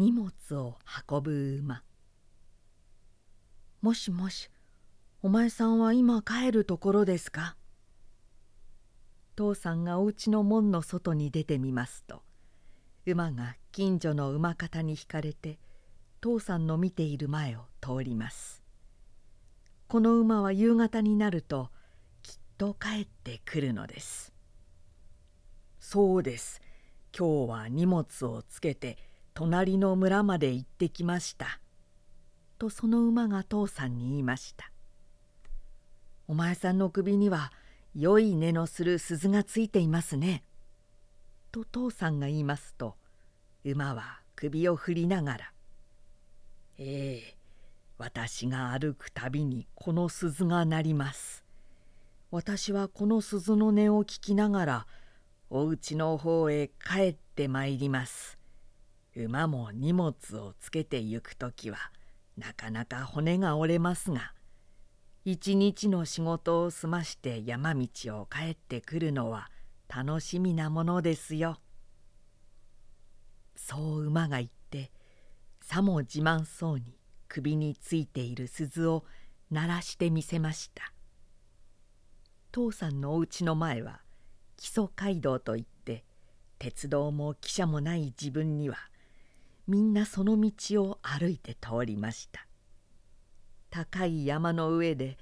荷物を運ぶ馬。もしもしお前さんは今帰るところですか？父さんがお家の門の外に出てみますと馬が近所の馬方に引かれて父さんの見ている前を通ります。この馬は夕方になるときっと帰ってくるのです。そうです。今日は荷物をつけて隣の村まで行ってきました」とその馬が父さんに言いました「お前さんの首には良い根のする鈴がついていますね」と父さんが言いますと馬は首を振りながら「ええ私が歩くたびにこの鈴が鳴ります」私はこの鈴の音を聞きながらお家の方へ帰ってまいります。馬も荷物をつけて行く時はなかなか骨が折れますが一日の仕事を済まして山道を帰ってくるのは楽しみなものですよ。そう馬が言ってさも自慢そうに首についている鈴を鳴らしてみせました。父さんのお家の前は基礎街道といって鉄道も汽車もない自分にはみんなその道を歩いて通りました。高い山の上で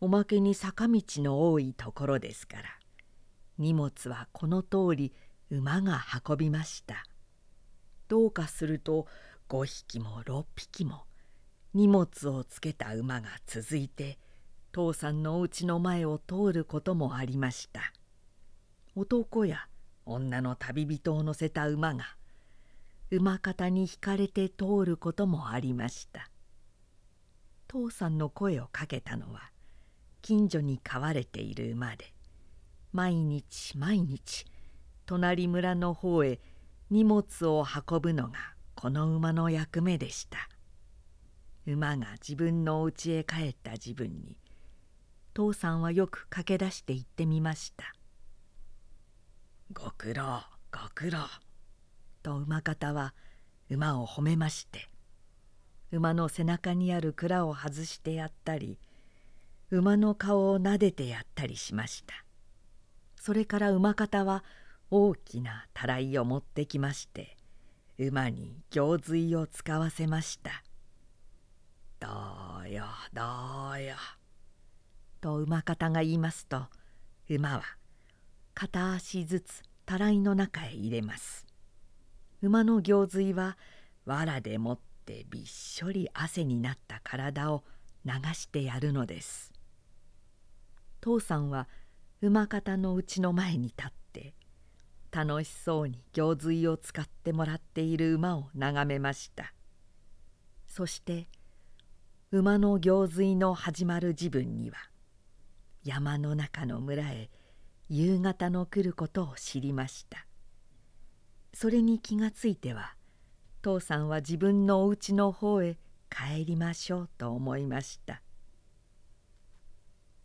おまけに坂道の多いところですから荷物はこの通り馬が運びました。どうかすると5匹も6匹も荷物をつけた馬が続いて父さんのお家の前を通ることもありました。男や女の旅人を乗せた馬が馬方に引かれて通ることもありました。父さんの声をかけたのは近所に飼われている馬で毎日毎日隣村の方へ荷物を運ぶのがこの馬の役目でした。馬が自分のお家へ帰った自分に父さんはよく駆け出して行ってみました「ご苦労ご苦労」と馬方は馬を褒めまして馬の背中にある蔵を外してやったり馬の顔を撫でてやったりしました。それから馬方は大きなたらいを持ってきまして馬に行水を使わせました「どうよどうよ」と馬方が言いますと馬は片足ずつたらいの中へ入れます。馬の行水は藁でもってびっしょり汗になった体を流してやるのです。父さんは馬方のうちの前に立って楽しそうに行水を使ってもらっている馬を眺めました。そして馬の行水の始まる時分には山の中の村へ夕方の来ることを知りました。それに気がついては父さんは自分のお家の方へ帰りましょうと思いました。